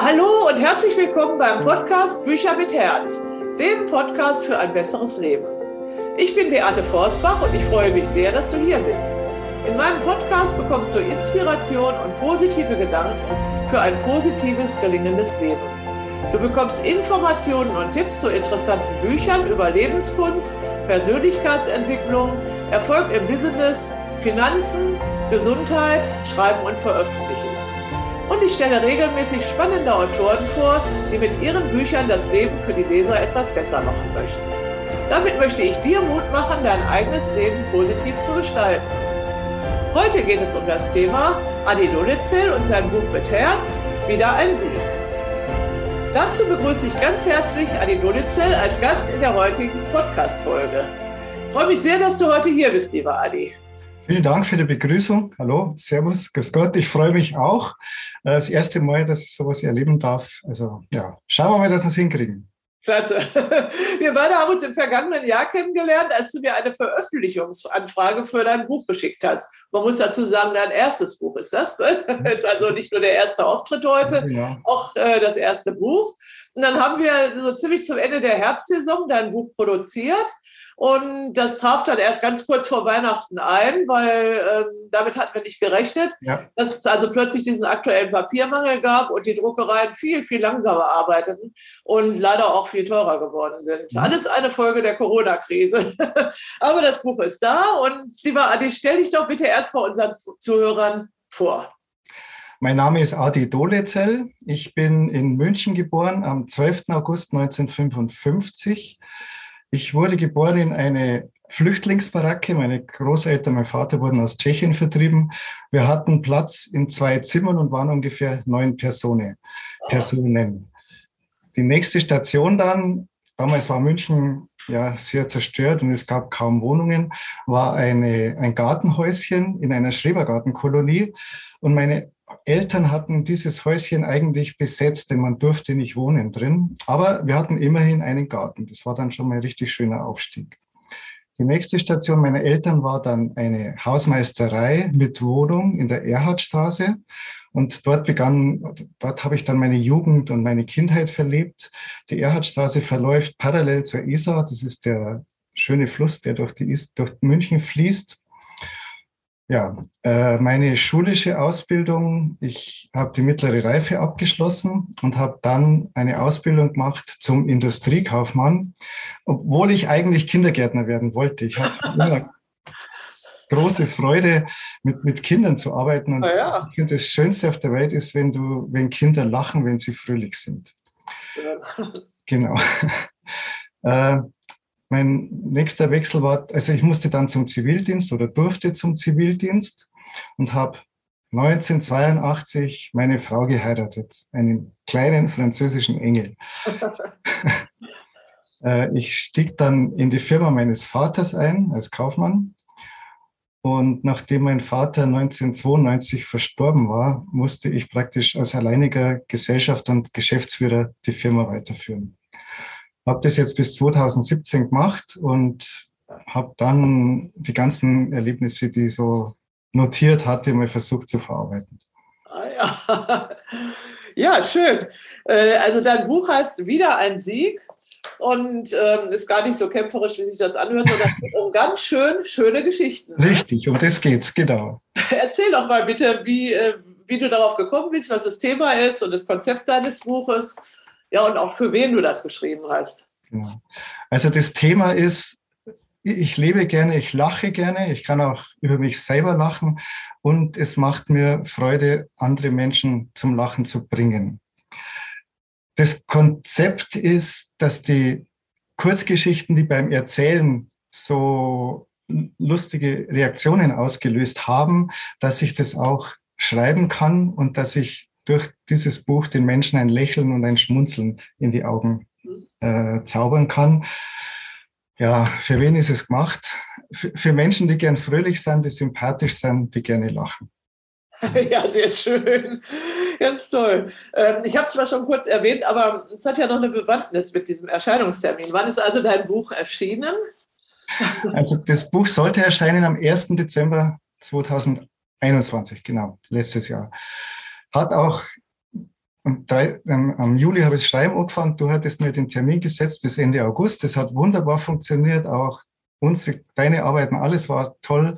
hallo und herzlich willkommen beim Podcast Bücher mit Herz, dem Podcast für ein besseres Leben. Ich bin Beate Forsbach und ich freue mich sehr, dass du hier bist. In meinem Podcast bekommst du Inspiration und positive Gedanken für ein positives, gelingendes Leben. Du bekommst Informationen und Tipps zu interessanten Büchern über Lebenskunst, Persönlichkeitsentwicklung, Erfolg im Business, Finanzen, Gesundheit, Schreiben und Veröffentlichen und ich stelle regelmäßig spannende Autoren vor, die mit ihren Büchern das Leben für die Leser etwas besser machen möchten. Damit möchte ich dir Mut machen, dein eigenes Leben positiv zu gestalten. Heute geht es um das Thema Adi Dolitzel und sein Buch mit Herz, wieder ein Sieg. Dazu begrüße ich ganz herzlich Adi Dolitzel als Gast in der heutigen Podcast-Folge. Ich freue mich sehr, dass du heute hier bist, lieber Adi. Vielen Dank für die Begrüßung. Hallo, Servus, Grüß Gott. Ich freue mich auch. Äh, das erste Mal, dass ich sowas erleben darf. Also ja, schauen wir mal, dass wir es hinkriegen. Klasse. Wir beide haben uns im vergangenen Jahr kennengelernt, als du mir eine Veröffentlichungsanfrage für dein Buch geschickt hast. Man muss dazu sagen, dein erstes Buch ist das. Das ist also nicht nur der erste Auftritt heute, ja. auch äh, das erste Buch. Und dann haben wir so ziemlich zum Ende der Herbstsaison dein Buch produziert. Und das traf dann erst ganz kurz vor Weihnachten ein, weil ähm, damit hatten wir nicht gerechnet, ja. dass es also plötzlich diesen aktuellen Papiermangel gab und die Druckereien viel, viel langsamer arbeiteten und leider auch viel teurer geworden sind. Mhm. Alles eine Folge der Corona-Krise. Aber das Buch ist da und lieber Adi, stell dich doch bitte erst vor unseren Zuhörern vor. Mein Name ist Adi Dolezel. Ich bin in München geboren am 12. August 1955 ich wurde geboren in eine Flüchtlingsbaracke. Meine Großeltern, mein Vater wurden aus Tschechien vertrieben. Wir hatten Platz in zwei Zimmern und waren ungefähr neun Personen. Personen. Die nächste Station dann, damals war München ja sehr zerstört und es gab kaum Wohnungen, war eine, ein Gartenhäuschen in einer Schrebergartenkolonie. Und meine Eltern hatten dieses Häuschen eigentlich besetzt, denn man durfte nicht wohnen drin. Aber wir hatten immerhin einen Garten. Das war dann schon mal ein richtig schöner Aufstieg. Die nächste Station meiner Eltern war dann eine Hausmeisterei mit Wohnung in der Erhardstraße. Und dort begann, dort habe ich dann meine Jugend und meine Kindheit verlebt. Die Erhardstraße verläuft parallel zur Isar. Das ist der schöne Fluss, der durch, die, durch München fließt. Ja, äh, meine schulische Ausbildung, ich habe die mittlere Reife abgeschlossen und habe dann eine Ausbildung gemacht zum Industriekaufmann, obwohl ich eigentlich Kindergärtner werden wollte. Ich hatte immer große Freude, mit, mit Kindern zu arbeiten. Und ja. ich finde, das Schönste auf der Welt ist, wenn du, wenn Kinder lachen, wenn sie fröhlich sind. Ja. Genau. mein nächster Wechsel war, also ich musste dann zum Zivildienst oder durfte zum Zivildienst und habe 1982 meine Frau geheiratet, einen kleinen französischen Engel. Äh, ich stieg dann in die Firma meines Vaters ein als Kaufmann. Und nachdem mein Vater 1992 verstorben war, musste ich praktisch als alleiniger Gesellschaft und Geschäftsführer die Firma weiterführen habe das jetzt bis 2017 gemacht und habe dann die ganzen Erlebnisse, die ich so notiert hatte, mal versucht zu verarbeiten. Ah ja. Ja, schön. Äh, also dein Buch heißt Wieder ein Sieg und ähm, ist gar nicht so kämpferisch, wie sich das anhört, sondern geht um ganz schön schöne Geschichten. Richtig, um das geht's, genau. Erzähl doch mal bitte, wie, äh, wie du darauf gekommen bist, was das Thema ist und das Konzept deines Buches ja, und auch für wen du das geschrieben hast. Genau. Also das Thema ist, ich lebe gerne, ich lache gerne, ich kann auch über mich selber lachen und es macht mir Freude, andere Menschen zum Lachen zu bringen. Das Konzept ist, dass die Kurzgeschichten, die beim Erzählen so lustige Reaktionen ausgelöst haben, dass ich das auch schreiben kann und dass ich durch dieses Buch den Menschen ein Lächeln und ein Schmunzeln in die Augen äh, zaubern kann. Ja, für wen ist es gemacht? Für, für Menschen, die gern fröhlich sind, die sympathisch sind, die gerne lachen. Ja, sehr schön. Ganz toll. Ähm, ich habe es zwar schon kurz erwähnt, aber es hat ja noch eine Bewandtnis mit diesem Erscheinungstermin. Wann ist also dein Buch erschienen? Also das Buch sollte erscheinen am 1. Dezember 2021, genau, letztes Jahr. Hat auch und drei, ähm, am Juli habe ich Schreiben angefangen. Du hattest mir den Termin gesetzt bis Ende August. Das hat wunderbar funktioniert. Auch unsere, deine Arbeiten, alles war toll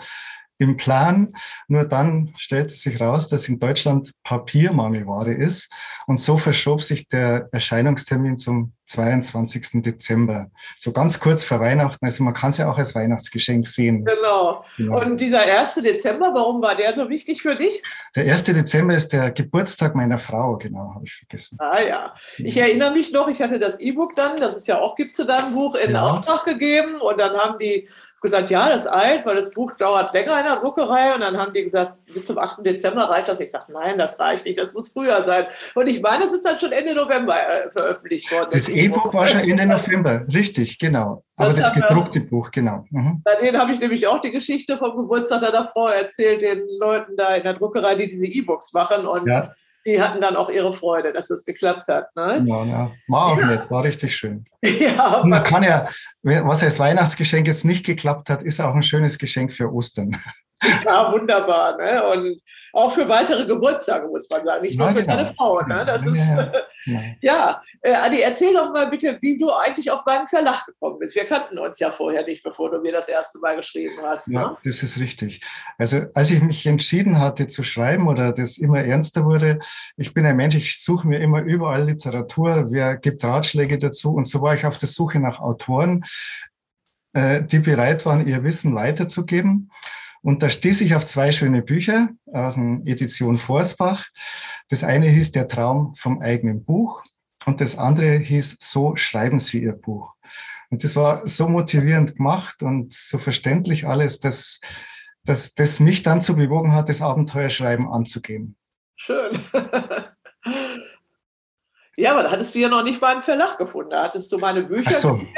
im Plan. Nur dann stellte sich raus, dass in Deutschland Papiermangelware ist. Und so verschob sich der Erscheinungstermin zum 22. Dezember. So ganz kurz vor Weihnachten. Also man kann es ja auch als Weihnachtsgeschenk sehen. Genau. genau. Und dieser 1. Dezember, warum war der so wichtig für dich? Der 1. Dezember ist der Geburtstag meiner Frau, genau, habe ich vergessen. Ah ja. Ich erinnere mich noch, ich hatte das E-Book dann, das ist ja auch, gibt es deinem Buch, in ja. Auftrag gegeben. Und dann haben die gesagt, ja, das ist alt, weil das Buch dauert länger in der Druckerei. Und dann haben die gesagt, bis zum 8. Dezember reicht das. Ich sage, nein, das reicht nicht, das muss früher sein. Und ich meine, es ist dann schon Ende November äh, veröffentlicht worden. Das E-Book war schon Ende November, richtig, genau. Aber das, das gedruckte Buch, genau. Mhm. Bei denen habe ich nämlich auch die Geschichte vom Geburtstag deiner Frau erzählt, den Leuten da in der Druckerei, die diese E-Books machen. Und ja die hatten dann auch ihre Freude, dass es geklappt hat. Ne? Ja, ja. War auch ja. nett, war richtig schön. Ja, man kann ja, was als Weihnachtsgeschenk jetzt nicht geklappt hat, ist auch ein schönes Geschenk für Ostern. Ja, wunderbar. Ne? Und auch für weitere Geburtstage, muss man sagen. Nicht nur ja, für genau. deine Frau. Ne? Das ja, ist, ja. ja. Äh, Adi, erzähl doch mal bitte, wie du eigentlich auf meinen Verlag gekommen bist. Wir kannten uns ja vorher nicht, bevor du mir das erste Mal geschrieben hast. Ne? Ja, das ist richtig. Also, als ich mich entschieden hatte zu schreiben oder das immer ernster wurde, ich bin ein Mensch, ich suche mir immer überall Literatur, wer gibt Ratschläge dazu. Und so war ich auf der Suche nach Autoren, äh, die bereit waren, ihr Wissen weiterzugeben. Und da stieß ich auf zwei schöne Bücher aus der Edition Forsbach. Das eine hieß Der Traum vom eigenen Buch und das andere hieß So schreiben Sie Ihr Buch. Und das war so motivierend gemacht und so verständlich alles, dass, dass das mich dann zu bewogen hat, das Abenteuerschreiben anzugehen. Schön. ja, aber da hattest du ja noch nicht mal einen Verlag gefunden. Da hattest du meine Bücher so. Gesehen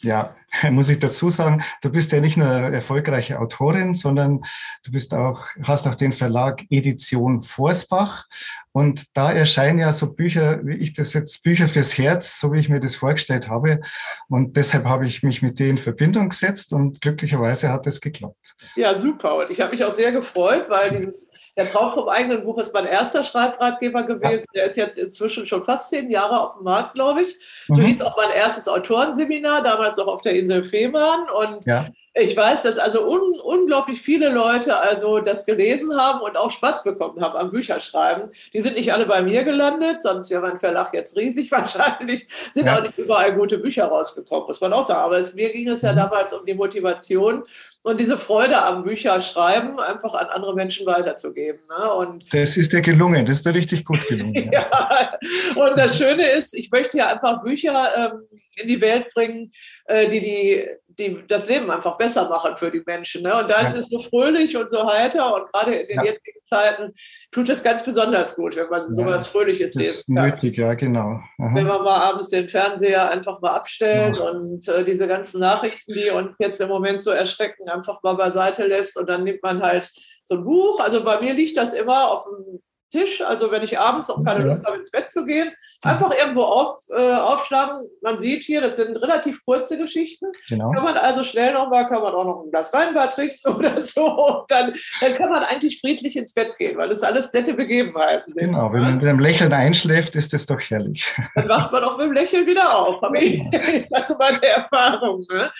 ja, muss ich dazu sagen, du bist ja nicht nur erfolgreiche Autorin, sondern du bist auch, hast auch den Verlag Edition Forsbach. Und da erscheinen ja so Bücher, wie ich das jetzt, Bücher fürs Herz, so wie ich mir das vorgestellt habe. Und deshalb habe ich mich mit denen in Verbindung gesetzt und glücklicherweise hat es geklappt. Ja, super. Und ich habe mich auch sehr gefreut, weil dieses der Traum vom eigenen Buch ist mein erster Schreibratgeber gewesen. Ja. Der ist jetzt inzwischen schon fast zehn Jahre auf dem Markt, glaube ich. So mhm. hieß auch mein erstes Autorenseminar, damals noch auf der Insel Fehmarn. Und ja. Ich weiß, dass also un unglaublich viele Leute also das gelesen haben und auch Spaß bekommen haben am Bücherschreiben. Die sind nicht alle bei mir gelandet, sonst wäre mein Verlag jetzt riesig wahrscheinlich. Sind ja. auch nicht überall gute Bücher rausgekommen, muss man auch sagen. Aber es, mir ging es ja mhm. damals um die Motivation und diese Freude am Bücherschreiben einfach an andere Menschen weiterzugeben. Ne? Und das ist dir gelungen, das ist dir richtig gut gelungen. ja. Und das Schöne ist, ich möchte ja einfach Bücher ähm, in die Welt bringen, äh, die, die, die das Leben einfach besser machen für die Menschen. Ne? Und da ja. ist es so fröhlich und so heiter und gerade in den ja. jetzigen Zeiten tut es ganz besonders gut, wenn man ja. so was Fröhliches das lesen kann. Nötig, ja, genau. Aha. Wenn man mal abends den Fernseher einfach mal abstellt und äh, diese ganzen Nachrichten, die uns jetzt im Moment so erschrecken, einfach mal beiseite lässt und dann nimmt man halt so ein Buch. Also bei mir liegt das immer auf dem Tisch. Also wenn ich abends noch keine Lust habe, ins Bett zu gehen, einfach irgendwo auf, äh, aufschlagen. Man sieht hier, das sind relativ kurze Geschichten. Genau. Kann man also schnell nochmal, kann man auch noch ein Glas Weinbar trinken oder so. Und dann, dann kann man eigentlich friedlich ins Bett gehen, weil das alles nette Begebenheiten sind. Genau, wenn man mit einem Lächeln einschläft, ist das doch herrlich. Dann wacht man auch mit dem Lächeln wieder auf. Habe ich also meine Erfahrung. Ne?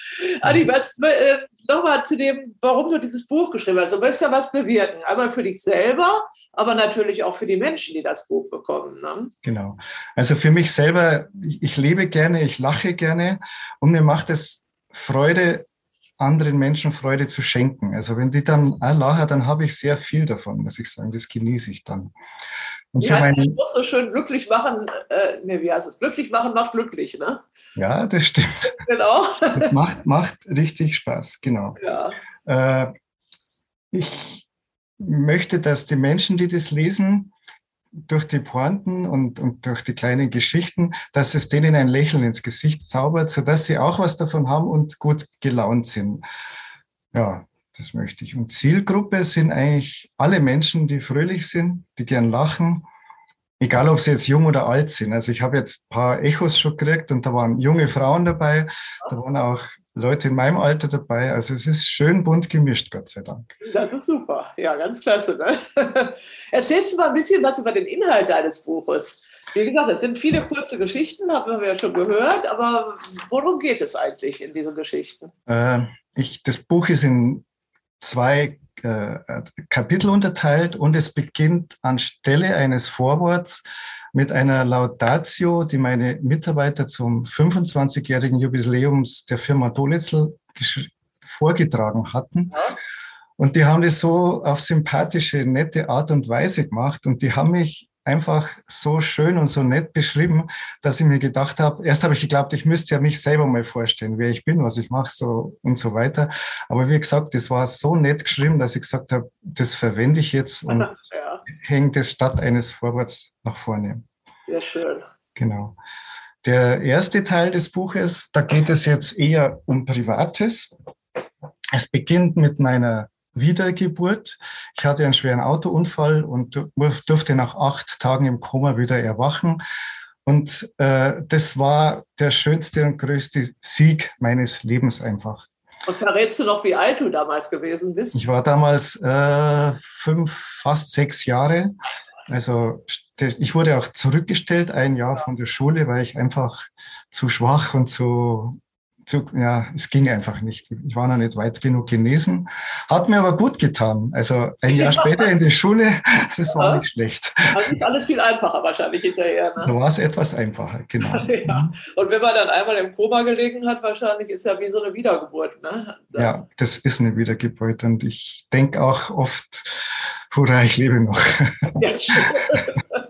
Adi, was, äh, nochmal zu dem, warum du dieses Buch geschrieben hast. Du möchtest ja was bewirken. Einmal für dich selber, aber natürlich auch für die Menschen, die das Buch bekommen. Ne? Genau. Also für mich selber, ich lebe gerne, ich lache gerne und mir macht es Freude, anderen Menschen Freude zu schenken. Also wenn die dann lachen, dann habe ich sehr viel davon, muss ich sagen. Das genieße ich dann. Und ja, für ich muss so schön glücklich machen, äh, nee, wie heißt es? Glücklich machen macht glücklich, ne? Ja, das stimmt. Genau. Das macht, macht richtig Spaß, genau. Ja. Äh, ich möchte, dass die Menschen, die das lesen, durch die Pointen und, und durch die kleinen Geschichten, dass es denen ein Lächeln ins Gesicht zaubert, sodass sie auch was davon haben und gut gelaunt sind. Ja, das möchte ich. Und Zielgruppe sind eigentlich alle Menschen, die fröhlich sind, die gern lachen, egal ob sie jetzt jung oder alt sind. Also ich habe jetzt ein paar Echos schon gekriegt und da waren junge Frauen dabei, da waren auch Leute in meinem Alter dabei. Also es ist schön bunt gemischt, Gott sei Dank. Das ist super. Ja, ganz klasse. Ne? Erzählst du mal ein bisschen was über den Inhalt deines Buches? Wie gesagt, es sind viele kurze Geschichten, haben wir ja schon gehört, aber worum geht es eigentlich in diesen Geschichten? Äh, ich, das Buch ist in zwei Kapitel unterteilt und es beginnt anstelle eines Vorworts mit einer Laudatio, die meine Mitarbeiter zum 25-jährigen Jubiläums der Firma Dolitzel vorgetragen hatten. Ja. Und die haben das so auf sympathische, nette Art und Weise gemacht und die haben mich einfach so schön und so nett beschrieben, dass ich mir gedacht habe, erst habe ich geglaubt, ich müsste ja mich selber mal vorstellen, wer ich bin, was ich mache so und so weiter. Aber wie gesagt, das war so nett geschrieben, dass ich gesagt habe, das verwende ich jetzt und ja. hänge das statt eines Vorworts nach vorne. Sehr schön. Genau. Der erste Teil des Buches, da geht es jetzt eher um Privates. Es beginnt mit meiner Wiedergeburt. Ich hatte einen schweren Autounfall und durfte nach acht Tagen im Koma wieder erwachen. Und äh, das war der schönste und größte Sieg meines Lebens einfach. Und verrätst du noch, wie alt du damals gewesen bist? Ich war damals äh, fünf, fast sechs Jahre. Also ich wurde auch zurückgestellt ein Jahr von der Schule, weil ich einfach zu schwach und zu zu, ja, es ging einfach nicht. Ich war noch nicht weit genug genesen. Hat mir aber gut getan. Also ein Jahr später in die Schule, das war ja. nicht schlecht. Also alles viel einfacher wahrscheinlich hinterher. Ne? Da war es etwas einfacher, genau. ja. Und wenn man dann einmal im Koma gelegen hat, wahrscheinlich ist ja wie so eine Wiedergeburt. Ne? Das ja, das ist eine Wiedergeburt. Und ich denke auch oft, hurra, ich lebe noch. Ja, schön.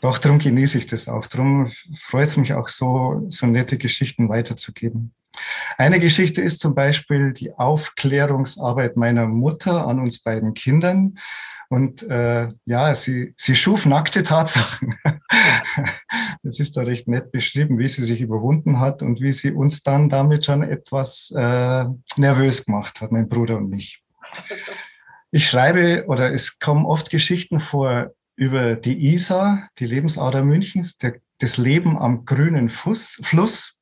Doch, darum genieße ich das auch. Darum freut es mich auch so, so nette Geschichten weiterzugeben. Eine Geschichte ist zum Beispiel die Aufklärungsarbeit meiner Mutter an uns beiden Kindern. Und äh, ja, sie, sie schuf nackte Tatsachen. das ist da recht nett beschrieben, wie sie sich überwunden hat und wie sie uns dann damit schon etwas äh, nervös gemacht hat, mein Bruder und mich. Ich schreibe oder es kommen oft Geschichten vor über die Isar, die Lebensader Münchens, der, das Leben am grünen Fuß, Fluss.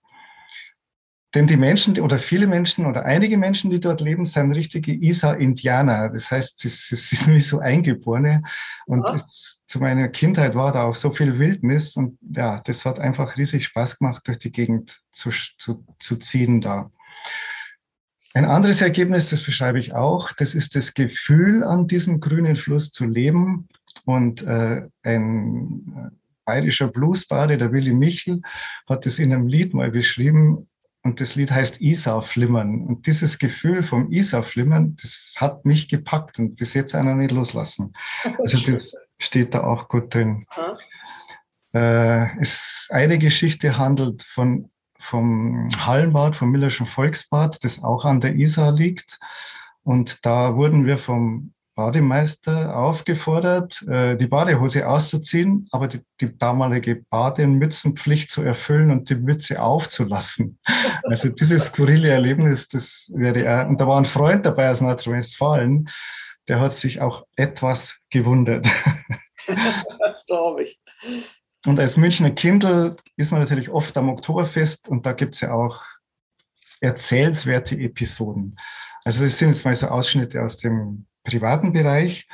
Denn die Menschen oder viele Menschen oder einige Menschen, die dort leben, sind richtige Isar-Indianer. Das heißt, sie, sie, sind wie so Eingeborene. Und ja. es, zu meiner Kindheit war da auch so viel Wildnis. Und ja, das hat einfach riesig Spaß gemacht, durch die Gegend zu, zu, zu ziehen da. Ein anderes Ergebnis, das beschreibe ich auch, das ist das Gefühl, an diesem grünen Fluss zu leben und äh, ein äh, bayerischer Bluesbade, der Willi Michel, hat das in einem Lied mal beschrieben. Und das Lied heißt Isar-Flimmern. Und dieses Gefühl vom Isar-Flimmern, das hat mich gepackt und bis jetzt einer nicht loslassen. Also das steht da auch gut drin. Äh, es, eine Geschichte handelt von, vom Hallenbad, vom Millerschen Volksbad, das auch an der Isar liegt. Und da wurden wir vom Bademeister aufgefordert, äh, die Badehose auszuziehen, aber die, die damalige Bademützenpflicht zu erfüllen und die Mütze aufzulassen. Also dieses skurrile Erlebnis, das wäre, und da war ein Freund dabei aus Nordrhein-Westfalen, der hat sich auch etwas gewundert. Glaube ich. Und als Münchner Kindl ist man natürlich oft am Oktoberfest und da gibt es ja auch erzählenswerte Episoden. Also das sind jetzt mal so Ausschnitte aus dem privaten Bereich.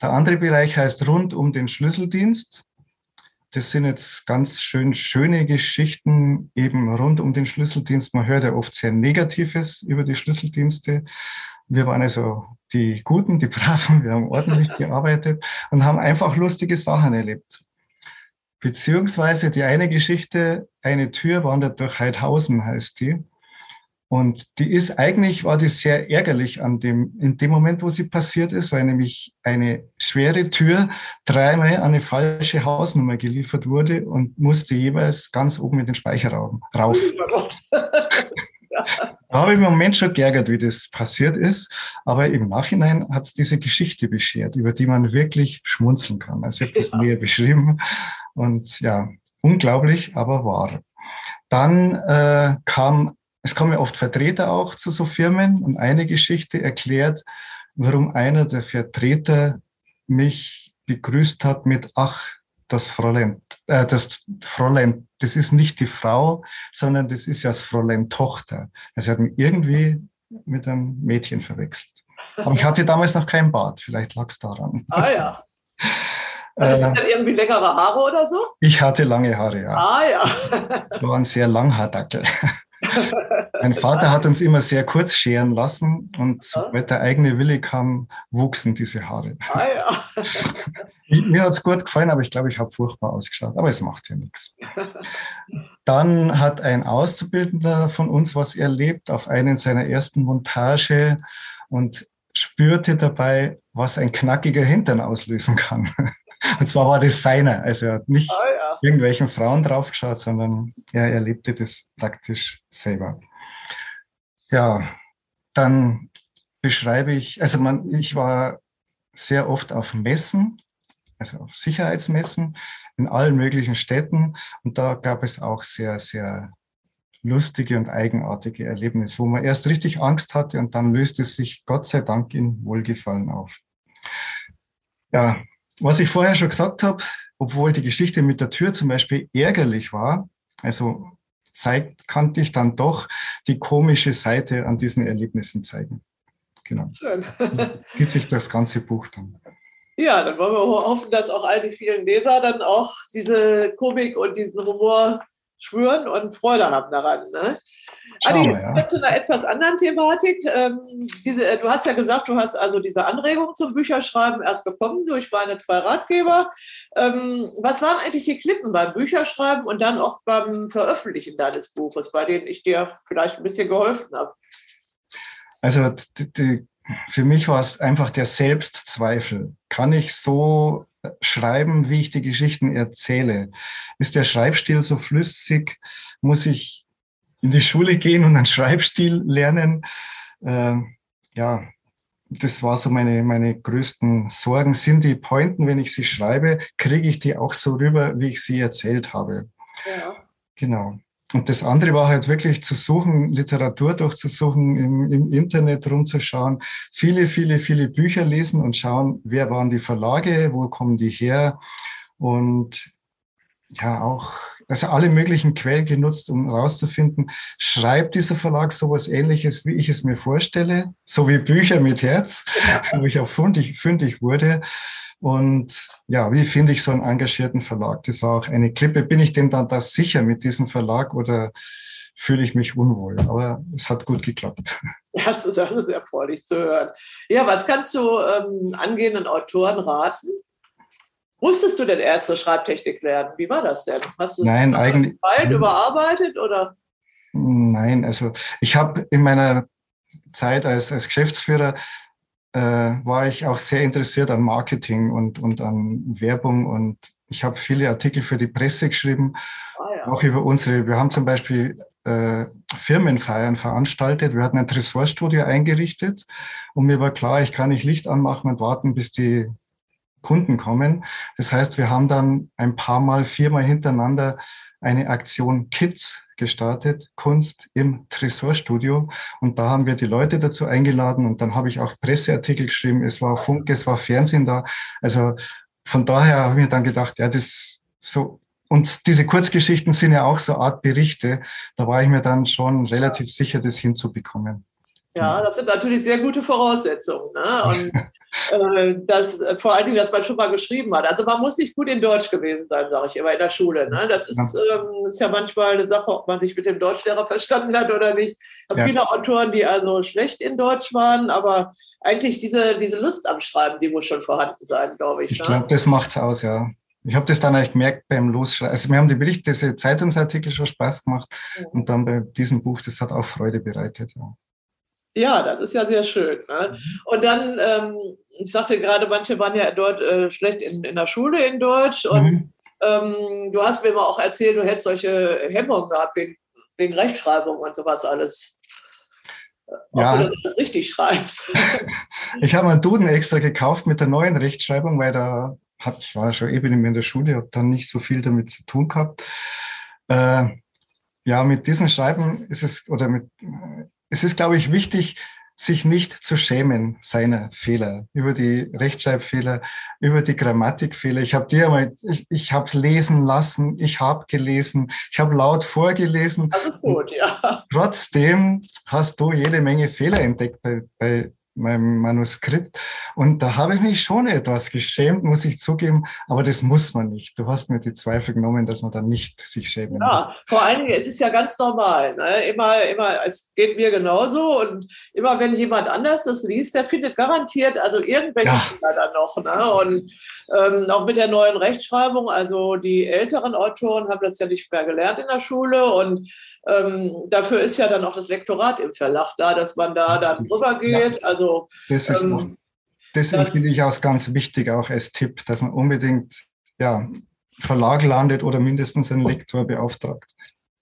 Der andere Bereich heißt rund um den Schlüsseldienst. Das sind jetzt ganz schön schöne Geschichten eben rund um den Schlüsseldienst. Man hört ja oft sehr Negatives über die Schlüsseldienste. Wir waren also die Guten, die Braven, wir haben ordentlich gearbeitet und haben einfach lustige Sachen erlebt. Beziehungsweise die eine Geschichte, eine Tür wandert durch Heidhausen heißt die. Und die ist eigentlich, war die sehr ärgerlich an dem, in dem Moment, wo sie passiert ist, weil nämlich eine schwere Tür dreimal an eine falsche Hausnummer geliefert wurde und musste jeweils ganz oben in den Speicherraum rauf. Da habe ich im Moment schon geärgert, wie das passiert ist. Aber im Nachhinein hat es diese Geschichte beschert, über die man wirklich schmunzeln kann. Also ich habe das näher beschrieben. Und ja, unglaublich, aber wahr. Dann äh, kam es kommen ja oft Vertreter auch zu so Firmen und eine Geschichte erklärt, warum einer der Vertreter mich begrüßt hat mit Ach, das Fräulein, äh, das Fräulein, das ist nicht die Frau, sondern das ist ja das Fräulein Tochter. Also er hat mich irgendwie mit einem Mädchen verwechselt. Aber ich hatte damals noch kein Bart, vielleicht lag es daran. Ah ja. Hattest du dann irgendwie längere Haare oder so? Ich hatte lange Haare, ja. Ah ja. Ich war ein sehr Langhaardackel. mein Vater hat uns immer sehr kurz scheren lassen und sobald der eigene Wille kam, wuchsen diese Haare. Ah ja. Mir hat es gut gefallen, aber ich glaube, ich habe furchtbar ausgeschaut. Aber es macht ja nichts. Dann hat ein Auszubildender von uns was erlebt auf einen seiner ersten Montage und spürte dabei, was ein knackiger Hintern auslösen kann. Und zwar war das seiner. Also er hat nicht ah, ja. irgendwelchen Frauen draufgeschaut, sondern er erlebte das praktisch selber. Ja, dann beschreibe ich, also man, ich war sehr oft auf Messen, also auf Sicherheitsmessen in allen möglichen Städten und da gab es auch sehr, sehr lustige und eigenartige Erlebnisse, wo man erst richtig Angst hatte und dann löst es sich Gott sei Dank in Wohlgefallen auf. Ja, was ich vorher schon gesagt habe, obwohl die Geschichte mit der Tür zum Beispiel ärgerlich war, also zeigt, kannte ich dann doch die komische Seite an diesen Erlebnissen zeigen. Genau. Schön. Geht sich das ganze Buch dann. Ja, dann wollen wir hoffen, dass auch all die vielen Leser dann auch diese Komik und diesen Humor spüren und Freude haben daran. Ne? Adi, ja. zu einer etwas anderen Thematik. Ähm, diese, äh, du hast ja gesagt, du hast also diese Anregung zum Bücherschreiben erst bekommen durch meine zwei Ratgeber. Ähm, was waren eigentlich die Klippen beim Bücherschreiben und dann auch beim Veröffentlichen deines Buches, bei denen ich dir vielleicht ein bisschen geholfen habe? Also die, die, für mich war es einfach der Selbstzweifel. Kann ich so schreiben, wie ich die Geschichten erzähle? Ist der Schreibstil so flüssig? Muss ich in die Schule gehen und einen Schreibstil lernen? Äh, ja, das war so meine, meine größten Sorgen. Sind die Pointen, wenn ich sie schreibe, kriege ich die auch so rüber, wie ich sie erzählt habe? Ja. Genau. Und das andere war halt wirklich zu suchen, Literatur durchzusuchen, im, im Internet rumzuschauen, viele, viele, viele Bücher lesen und schauen, wer waren die Verlage, wo kommen die her? Und ja, auch also alle möglichen Quellen genutzt, um herauszufinden, schreibt dieser Verlag sowas ähnliches, wie ich es mir vorstelle, so wie Bücher mit Herz, wo ich auch fündig, fündig wurde. Und ja, wie finde ich so einen engagierten Verlag? Das war auch eine Klippe. Bin ich denn dann da sicher mit diesem Verlag oder fühle ich mich unwohl? Aber es hat gut geklappt. Das ist, das ist erfreulich zu hören. Ja, was kannst du ähm, angehenden Autoren raten? Musstest du denn erste Schreibtechnik lernen? Wie war das denn? Hast du Nein, es eigentlich, bald überarbeitet oder? Nein, also ich habe in meiner Zeit als, als Geschäftsführer war ich auch sehr interessiert an Marketing und, und an Werbung und ich habe viele Artikel für die Presse geschrieben, ah, ja. auch über unsere, wir haben zum Beispiel äh, Firmenfeiern veranstaltet. Wir hatten ein Tresorstudio eingerichtet und mir war klar, ich kann nicht Licht anmachen und warten, bis die Kunden kommen. Das heißt, wir haben dann ein paar Mal, viermal hintereinander eine Aktion Kids gestartet, Kunst im Tresorstudio. Und da haben wir die Leute dazu eingeladen und dann habe ich auch Presseartikel geschrieben. Es war Funk, es war Fernsehen da. Also von daher habe ich mir dann gedacht, ja, das so. Und diese Kurzgeschichten sind ja auch so Art Berichte. Da war ich mir dann schon relativ sicher, das hinzubekommen. Ja, das sind natürlich sehr gute Voraussetzungen. Ne? Und äh, das, vor allen Dingen, dass man schon mal geschrieben hat. Also man muss nicht gut in Deutsch gewesen sein, sage ich immer, in der Schule. Ne? Das ist, ähm, ist ja manchmal eine Sache, ob man sich mit dem Deutschlehrer verstanden hat oder nicht. Ich habe ja. viele Autoren, die also schlecht in Deutsch waren, aber eigentlich diese, diese Lust am Schreiben, die muss schon vorhanden sein, glaube ich. Ich ne? glaube, das macht es aus, ja. Ich habe das dann eigentlich gemerkt beim Losschreiben. Also mir haben die Berichte, diese Zeitungsartikel schon Spaß gemacht mhm. und dann bei diesem Buch, das hat auch Freude bereitet. Ja. Ja, das ist ja sehr schön. Ne? Mhm. Und dann, ähm, ich sagte gerade, manche waren ja dort äh, schlecht in, in der Schule in Deutsch. Und mhm. ähm, du hast mir immer auch erzählt, du hättest solche Hemmungen gehabt wegen, wegen Rechtschreibung und sowas alles. Ob ja. du das richtig schreibst. ich habe einen Duden extra gekauft mit der neuen Rechtschreibung, weil da hat, ich war schon eben in der Schule, habe dann nicht so viel damit zu tun gehabt. Äh, ja, mit diesem Schreiben ist es, oder mit, es ist, glaube ich, wichtig, sich nicht zu schämen seiner Fehler, über die Rechtschreibfehler, über die Grammatikfehler. Ich habe dir einmal, ich, ich habe lesen lassen, ich habe gelesen, ich habe laut vorgelesen. Alles gut, ja. Trotzdem hast du jede Menge Fehler entdeckt bei, bei meinem Manuskript. Und da habe ich mich schon etwas geschämt, muss ich zugeben. Aber das muss man nicht. Du hast mir die Zweifel genommen, dass man dann nicht sich schämen Ja, vor allen Dingen, es ist ja ganz normal. Ne? Immer, immer, es geht mir genauso. Und immer, wenn jemand anders das liest, der findet garantiert also irgendwelche ja. Fehler dann noch. Ne? Und ähm, auch mit der neuen Rechtschreibung, also die älteren Autoren haben das ja nicht mehr gelernt in der Schule und ähm, dafür ist ja dann auch das Lektorat im Verlag da, dass man da dann drüber geht. Ja. Also das ist ähm, das empfinde ich auch ganz wichtig, auch als Tipp, dass man unbedingt ja, Verlag landet oder mindestens einen Lektor beauftragt.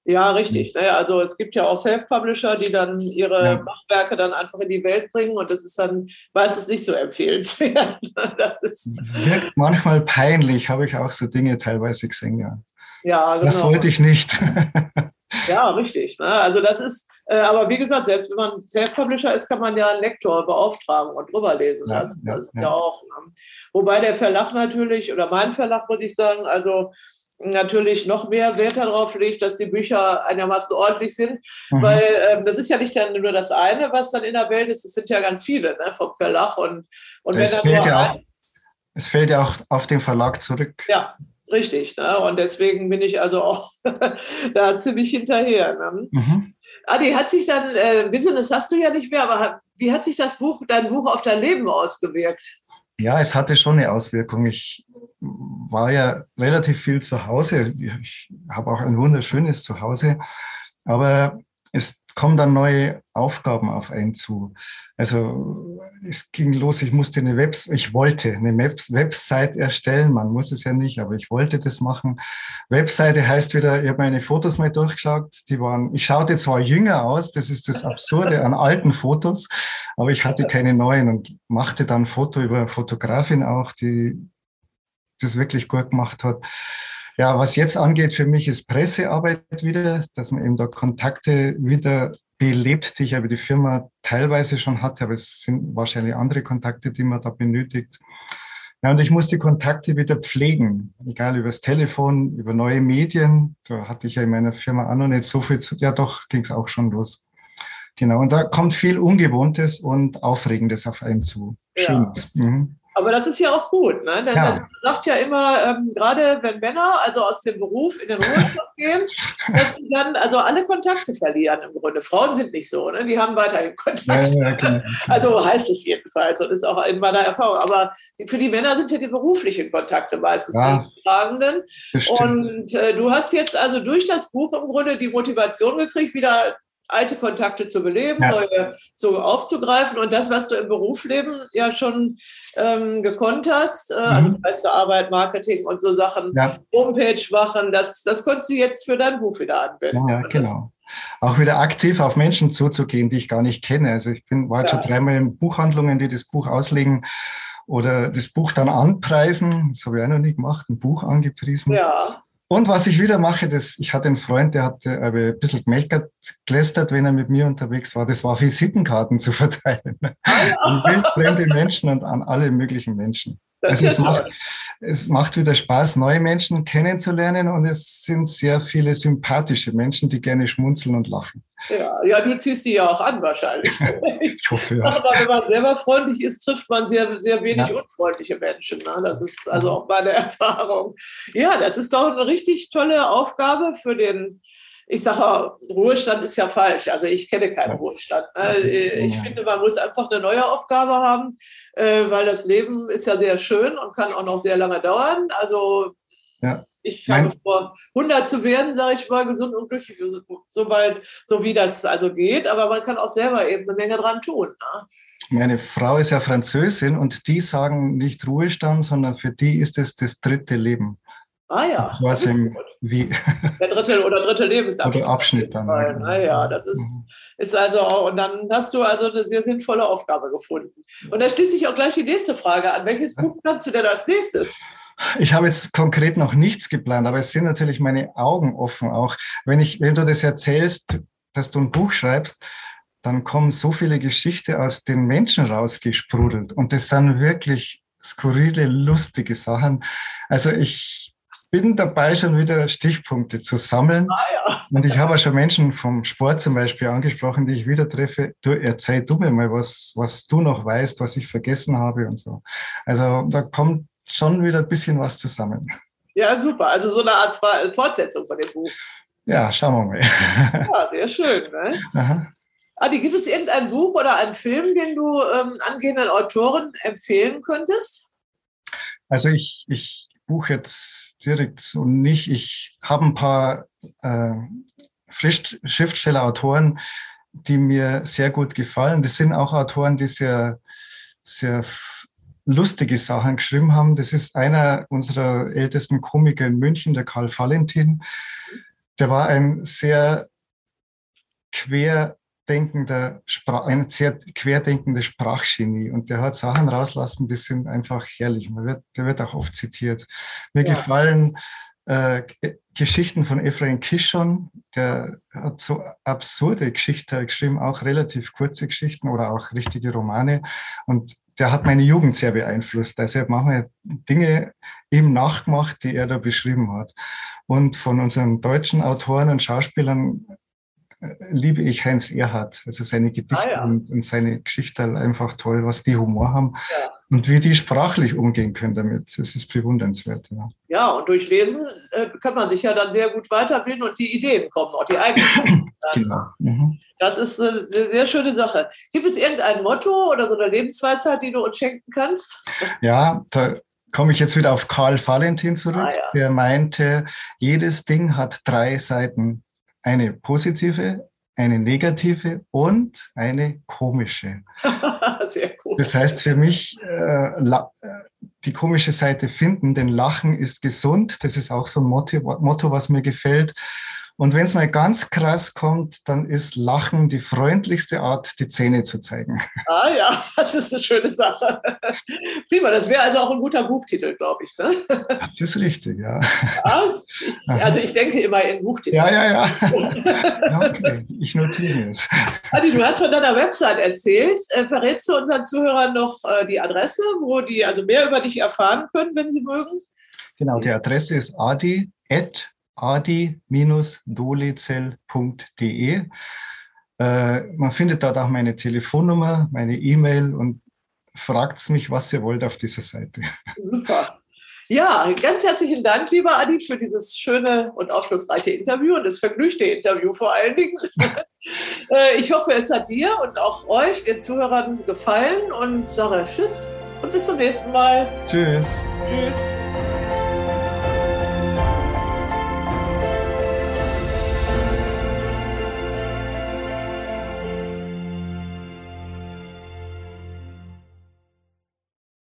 Ja, richtig. Ne? Also es gibt ja auch Self-Publisher, die dann ihre ja. Machwerke dann einfach in die Welt bringen und das ist dann meistens nicht so empfehlenswert. Das ist Wirkt manchmal peinlich, habe ich auch so Dinge teilweise gesehen, ja. Ja, genau. Das wollte ich nicht. Ja, richtig. Ne? Also das ist, äh, aber wie gesagt, selbst wenn man Self-Publisher ist, kann man ja einen Lektor beauftragen und drüber lesen lassen. Ja, das ist ja, ja auch. Ne? Wobei der Verlag natürlich, oder mein Verlag muss ich sagen, also natürlich noch mehr Wert darauf legt, dass die Bücher einigermaßen ordentlich sind, mhm. weil ähm, das ist ja nicht nur das eine, was dann in der Welt ist, es sind ja ganz viele ne, vom Verlag und, und wenn dann nur ja auch, es fällt ja auch auf den Verlag zurück. Ja, richtig. Ne? Und deswegen bin ich also auch da ziemlich hinterher. Ne? Mhm. Adi, hat sich dann, äh, Business hast du ja nicht mehr, aber hat, wie hat sich das Buch, dein Buch auf dein Leben ausgewirkt? Ja, es hatte schon eine Auswirkung. Ich war ja relativ viel zu Hause. Ich habe auch ein wunderschönes Zuhause. Aber es kommen dann neue Aufgaben auf einen zu. Also es ging los, ich musste eine Webs, ich wollte eine Webs Website erstellen. Man muss es ja nicht, aber ich wollte das machen. Webseite heißt wieder, ich habe meine Fotos mal durchgeschaut. Die waren, ich schaute zwar jünger aus, das ist das Absurde an alten Fotos, aber ich hatte keine neuen und machte dann Foto über Fotografin auch, die das wirklich gut gemacht hat. Ja, was jetzt angeht für mich ist Pressearbeit wieder, dass man eben da Kontakte wieder belebt, die ich über die Firma teilweise schon hatte, aber es sind wahrscheinlich andere Kontakte, die man da benötigt. Ja, und ich muss die Kontakte wieder pflegen, egal über das Telefon, über neue Medien. Da hatte ich ja in meiner Firma auch noch nicht so viel zu, ja doch, ging es auch schon los. Genau, und da kommt viel Ungewohntes und Aufregendes auf einen zu. Ja. Mhm. Aber das ist ja auch gut, ne? Denn ja. man sagt ja immer, ähm, gerade wenn Männer also aus dem Beruf in den Ruhestand gehen, dass sie dann also alle Kontakte verlieren im Grunde. Frauen sind nicht so, ne? Die haben weiterhin Kontakt. Ja, ja. Also heißt es jedenfalls und ist auch in meiner Erfahrung. Aber die, für die Männer sind ja die beruflichen Kontakte meistens die tragenden. Und äh, du hast jetzt also durch das Buch im Grunde die Motivation gekriegt, wieder alte Kontakte zu beleben, ja. neue so aufzugreifen und das, was du im Berufsleben ja schon ähm, gekonnt hast, äh, mhm. also Arbeit, Marketing und so Sachen, ja. Homepage machen, das, das konntest du jetzt für dein Buch wieder anwenden. Ja, genau. Auch wieder aktiv auf Menschen zuzugehen, die ich gar nicht kenne. Also ich bin, war ja. schon dreimal in Buchhandlungen, die das Buch auslegen oder das Buch dann anpreisen. Das habe ich auch noch nie gemacht, ein Buch angepriesen. Ja. Und was ich wieder mache, das, ich hatte einen Freund, der hatte ein bisschen gemeckert, gelästert, wenn er mit mir unterwegs war. Das war Visitenkarten zu verteilen. Ah. An wildfremde Menschen und an alle möglichen Menschen. Also es, macht, es macht wieder Spaß, neue Menschen kennenzulernen und es sind sehr viele sympathische Menschen, die gerne schmunzeln und lachen. Ja, ja du ziehst die ja auch an wahrscheinlich. ich hoffe, ja. Aber wenn man selber freundlich ist, trifft man sehr, sehr wenig ja. unfreundliche Menschen. Ne? Das ist also auch meine Erfahrung. Ja, das ist doch eine richtig tolle Aufgabe für den ich sage, Ruhestand ist ja falsch. Also ich kenne keinen Ruhestand. Ne? Ich finde, man muss einfach eine neue Aufgabe haben, äh, weil das Leben ist ja sehr schön und kann auch noch sehr lange dauern. Also ja. ich habe vor, 100 zu werden, sage ich mal, gesund und glücklich, sobald, so wie das also geht. Aber man kann auch selber eben eine Menge dran tun. Ne? Meine Frau ist ja Französin und die sagen nicht Ruhestand, sondern für die ist es das dritte Leben. Ah ja. Was im, wie Der dritte oder dritte Lebensabschnitt. Oder Abschnitt dann. Ah ja, ja, das ist, mhm. ist also auch, und dann hast du also eine sehr sinnvolle Aufgabe gefunden. Und da schließe ich auch gleich die nächste Frage an. Welches Buch kannst du denn als nächstes? Ich habe jetzt konkret noch nichts geplant, aber es sind natürlich meine Augen offen auch. Wenn ich, wenn du das erzählst, dass du ein Buch schreibst, dann kommen so viele Geschichten aus den Menschen rausgesprudelt. Und das sind wirklich skurrile, lustige Sachen. Also ich, bin dabei, schon wieder Stichpunkte zu sammeln. Ah, ja. Und ich habe auch schon Menschen vom Sport zum Beispiel angesprochen, die ich wieder treffe. Du erzähl du mir mal, was, was du noch weißt, was ich vergessen habe und so. Also da kommt schon wieder ein bisschen was zusammen. Ja, super. Also so eine Art Fortsetzung von dem Buch. Ja, schauen wir mal. Ja, sehr schön. Ne? Aha. Adi, gibt es irgendein Buch oder einen Film, den du ähm, angehenden Autoren empfehlen könntest? Also ich, ich buche jetzt direkt so nicht. Ich habe ein paar äh, Schriftsteller, Autoren, die mir sehr gut gefallen. Das sind auch Autoren, die sehr, sehr lustige Sachen geschrieben haben. Das ist einer unserer ältesten Komiker in München, der Karl Valentin. Der war ein sehr quer querdenkender, ein sehr querdenkender Sprachgenie und der hat Sachen rauslassen, die sind einfach herrlich. Man wird, der wird auch oft zitiert. Mir ja. gefallen äh, Geschichten von Ephraim Kishon, der hat so absurde Geschichten geschrieben, auch relativ kurze Geschichten oder auch richtige Romane. Und der hat meine Jugend sehr beeinflusst. Also ich habe manchmal Dinge ihm nachgemacht, die er da beschrieben hat. Und von unseren deutschen Autoren und Schauspielern liebe ich Heinz Erhardt. Also seine Gedichte ah, ja. und, und, seine Geschichte einfach toll, was die Humor haben ja. und wie die sprachlich umgehen können damit. Das ist bewundernswert. Ja, ja und durch Lesen äh, kann man sich ja dann sehr gut weiterbilden und die Ideen kommen, auch die eigenen. genau. Mhm. Das ist eine sehr schöne Sache. Gibt es irgendein Motto oder so eine Lebensweisheit, die du uns schenken kannst? Ja, da komme ich jetzt wieder auf Karl Valentin zurück, ah, ja. der meinte, jedes Ding hat drei Seiten eine positive, eine negative und eine komische. Sehr cool. Das heißt für mich, äh, die komische Seite finden, denn Lachen ist gesund. Das ist auch so ein Motto, Motto was mir gefällt. Und wenn es mal ganz krass kommt, dann ist Lachen die freundlichste Art, die Zähne zu zeigen. Ah ja, das ist eine schöne Sache. Prima, das wäre also auch ein guter Buchtitel, glaube ich. Ne? Das ist richtig, ja. ja ich, also ich denke immer in Buchtiteln. Ja, ja, ja. okay, ich notiere es. Adi, du hast von deiner Website erzählt. Äh, verrätst du unseren Zuhörern noch äh, die Adresse, wo die also mehr über dich erfahren können, wenn sie mögen? Genau, die Adresse ist adi@ adi-dolezell.de. Äh, man findet dort auch meine Telefonnummer, meine E-Mail und fragt mich, was ihr wollt auf dieser Seite. Super. Ja, ganz herzlichen Dank, lieber Adi, für dieses schöne und aufschlussreiche Interview und das vergnügte Interview vor allen Dingen. Äh, ich hoffe, es hat dir und auch euch, den Zuhörern, gefallen und sage Tschüss und bis zum nächsten Mal. Tschüss. Tschüss.